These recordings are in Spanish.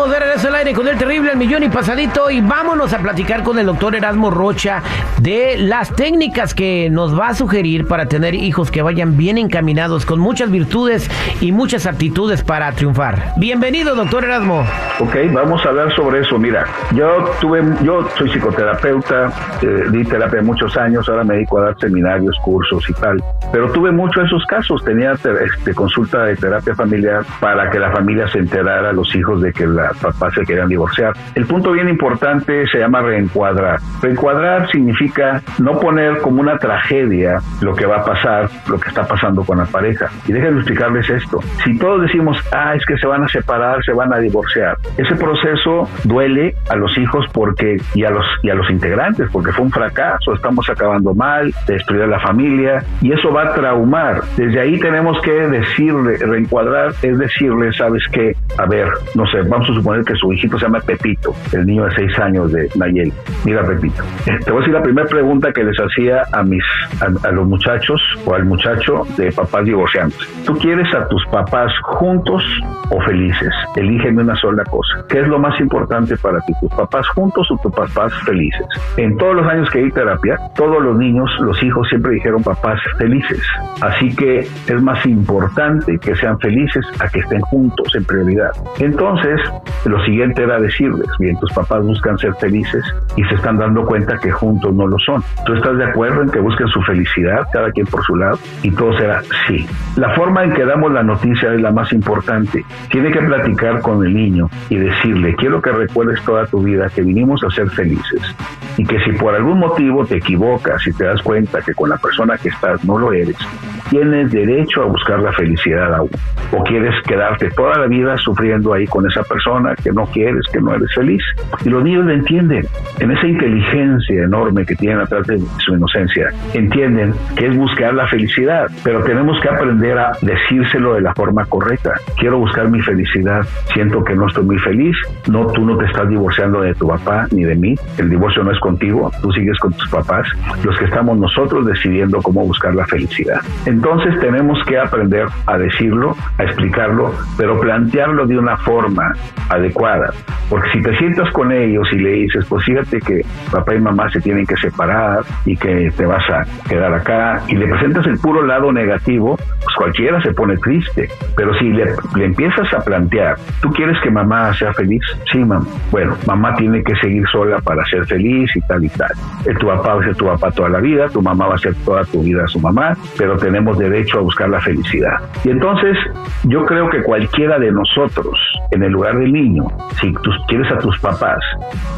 Estamos de regreso al aire con el terrible El Millón y Pasadito y vámonos a platicar con el doctor Erasmo Rocha de las técnicas que nos va a sugerir para tener hijos que vayan bien encaminados, con muchas virtudes y muchas aptitudes para triunfar. Bienvenido, doctor Erasmo. Ok, vamos a hablar sobre eso. Mira, yo tuve, yo soy psicoterapeuta, eh, di terapia muchos años, ahora me dedico a dar seminarios, cursos y tal, pero tuve muchos de esos casos. Tenía este, consulta de terapia familiar para que la familia se enterara, los hijos, de que la papá se querían divorciar. El punto bien importante se llama reencuadrar. Reencuadrar significa no poner como una tragedia lo que va a pasar, lo que está pasando con la pareja. Y déjenme explicarles esto. Si todos decimos, ah, es que se van a separar, se van a divorciar, ese proceso duele a los hijos porque y a los y a los integrantes porque fue un fracaso, estamos acabando mal, destruir la familia y eso va a traumar. Desde ahí tenemos que decirle, reencuadrar, es decirle, sabes qué, a ver, no sé, vamos a suponer que su hijito se llama Pepito, el niño de seis años de Nayel. Mira, Pepito, te voy a decir la primera pregunta que les hacía a mis a, los muchachos o al muchacho de papás divorciantes. ¿Tú quieres a tus papás juntos o felices? Elígeme una sola cosa. ¿Qué es lo más importante para ti? ¿Tus papás juntos o tus papás felices? En todos los años que di terapia, todos los niños, los hijos siempre dijeron papás felices. Así que es más importante que sean felices a que estén juntos en prioridad. Entonces, lo siguiente era decirles, bien, tus papás buscan ser felices y se están dando cuenta que juntos no lo son. ¿Tú estás de acuerdo en que busquen su felicidad, cada quien por su lado? Y todo será sí. La forma en que damos la noticia es la más importante. Tiene que platicar con el niño y decirle, quiero que recuerdes toda tu vida que vinimos a ser felices y que si por algún motivo te equivocas y te das cuenta que con la persona que estás no lo eres, tienes derecho a buscar la felicidad aún. O quieres quedarte toda la vida sufriendo ahí con esa persona que no quieres, que no eres feliz. Y los niños lo entienden. En esa inteligencia enorme que tienen atrás de su inocencia, entienden que es buscar la felicidad. Pero tenemos que aprender a decírselo de la forma correcta. Quiero buscar mi felicidad. Siento que no estoy muy feliz. No, tú no te estás divorciando de tu papá ni de mí. El divorcio no es contigo. Tú sigues con tus papás. Los que estamos nosotros decidiendo cómo buscar la felicidad. Entonces tenemos que aprender a decirlo, a explicarlo, pero plantearlo de una forma adecuada. Porque si te sientas con ellos y le dices, pues fíjate que papá y mamá se tienen que separar y que te vas a quedar acá y le presentas el puro lado negativo, pues cualquiera se pone triste. Pero si le, empiezas a plantear, ¿tú quieres que mamá sea feliz? Sí, mamá. Bueno, mamá tiene que seguir sola para ser feliz y tal y tal. Eh, tu papá va a ser tu papá toda la vida, tu mamá va a ser toda tu vida su mamá, pero tenemos derecho a buscar la felicidad. Y entonces yo creo que cualquiera de nosotros, en el lugar del niño, si tú quieres a tus papás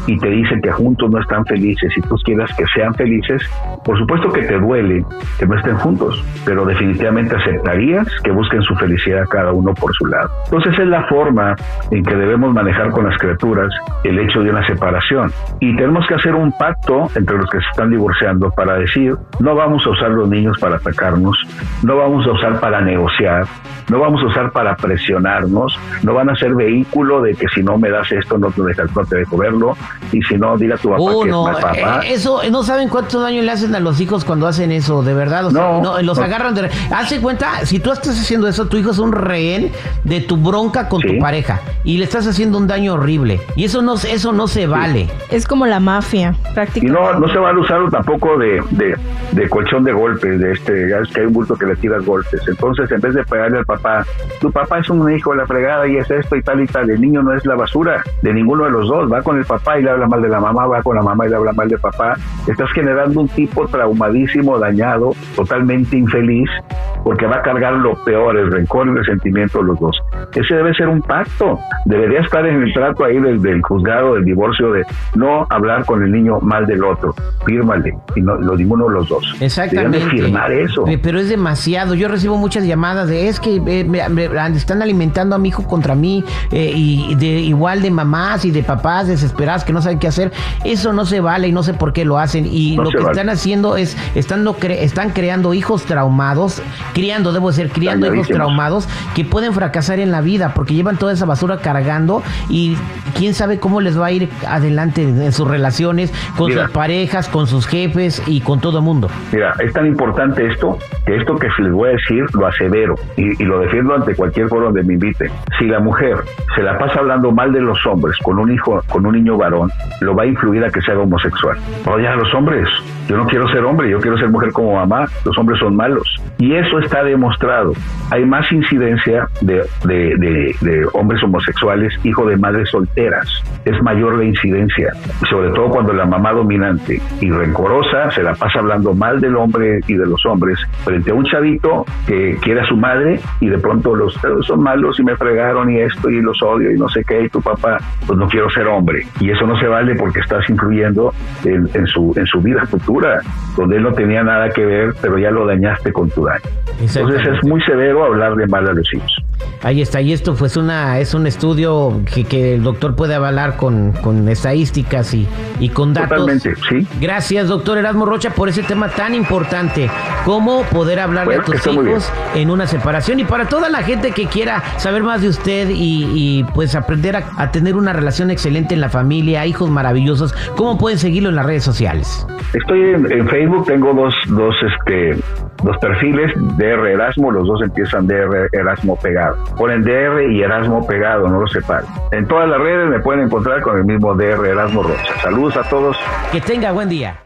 y te dicen que juntos no están felices y tú quieras que sean felices, por supuesto que te duele que no estén juntos, pero definitivamente aceptarías que busquen su felicidad cada uno por su lado. Entonces es la forma en que debemos manejar con las criaturas el hecho de una separación. Y tenemos que hacer un pacto entre los que se están divorciando para decir, no vamos a usar los niños para atacarnos, no vamos a usar para negociar, no vamos a usar para presionarnos, no van a ser vehículo de que si no me das esto no te, dejas, no te dejo verlo y si no diga tu papá oh, que no, es papá. Eh, eso no saben cuántos daños le hacen a los hijos cuando hacen eso, de verdad, no, los agarran de Hace cuenta, si tú estás haciendo eso, tu hijo es un rehén de tu bronca con tu pareja y le estás haciendo un daño horrible y eso no eso no se vale. Es como la mafia, prácticamente. Y no no se va a usar tampoco de, de, de colchón de golpes, de este, ya es que hay un bulto que le tiras golpes. Entonces, en vez de pegarle al papá, tu papá es un hijo de la fregada y es esto y tal y tal, el niño no es la basura de ninguno de los dos, va con el papá y le habla mal de la mamá, va con la mamá y le habla mal de papá. Estás generando un tipo traumadísimo, dañado, totalmente infeliz, porque va a cargar lo peor, el rencor y el resentimiento de los dos. Ese debe ser un pacto. Debería estar en el trato ahí del, del juzgado, del divorcio, de no hablar con el niño mal del otro. Fírmale, y no, lo ninguno de los dos. Exactamente. firmar eso. Pero es demasiado. Yo recibo muchas llamadas de es que eh, me, están alimentando a mi hijo contra mí eh, y de igual de mamás y de papás desesperadas que no saben qué hacer. Eso no se vale y no sé por qué lo hacen. Y lo que están haciendo es están, están creando hijos traumados criando, debo ser criando hijos traumados que pueden fracasar en la vida porque llevan toda esa basura cargando y quién sabe cómo les va a ir adelante en sus relaciones, con sus parejas, con sus jefes y con todo el mundo. Mira, es tan importante esto que esto que les voy a decir lo asevero y, y lo defiendo ante cualquier foro donde me invite. Si la mujer se la pasa hablando mal de los hombres con un hijo, con un niño varón, lo va a influir a que sea homosexual. Oye, a los hombres, yo no quiero ser hombre, yo quiero ser mujer como mamá, los hombres son malos. Y eso está demostrado. Hay más incidencia de, hombres homosexuales, hijo de madres solteras. Es mayor la incidencia, sobre todo cuando la mamá dominante y rencorosa se la pasa hablando mal del hombre y de los hombres frente a un chavito que quiere a su madre y de pronto los son malos y me fregaron y esto y los odio y no sé qué y tu papá pues no quiero ser hombre y eso no se vale porque estás influyendo en, en su en su vida futura donde él no tenía nada que ver pero ya lo dañaste con tu entonces es muy severo hablar de mal a los hijos Ahí está, y esto pues una, es un estudio que, que el doctor puede avalar con, con estadísticas y, y, con datos. Totalmente, sí. Gracias, doctor Erasmo Rocha, por ese tema tan importante, cómo poder hablarle a tus hijos en una separación. Y para toda la gente que quiera saber más de usted y, y pues aprender a, a, tener una relación excelente en la familia, hijos maravillosos, ¿cómo pueden seguirlo en las redes sociales? Estoy en, en Facebook, tengo dos, dos, este, dos perfiles, DR Erasmo, los dos empiezan DR Erasmo pegado. Ponen DR y Erasmo pegado, no lo separen. En todas las redes me pueden encontrar con el mismo DR Erasmo Rocha. Saludos a todos. Que tenga buen día.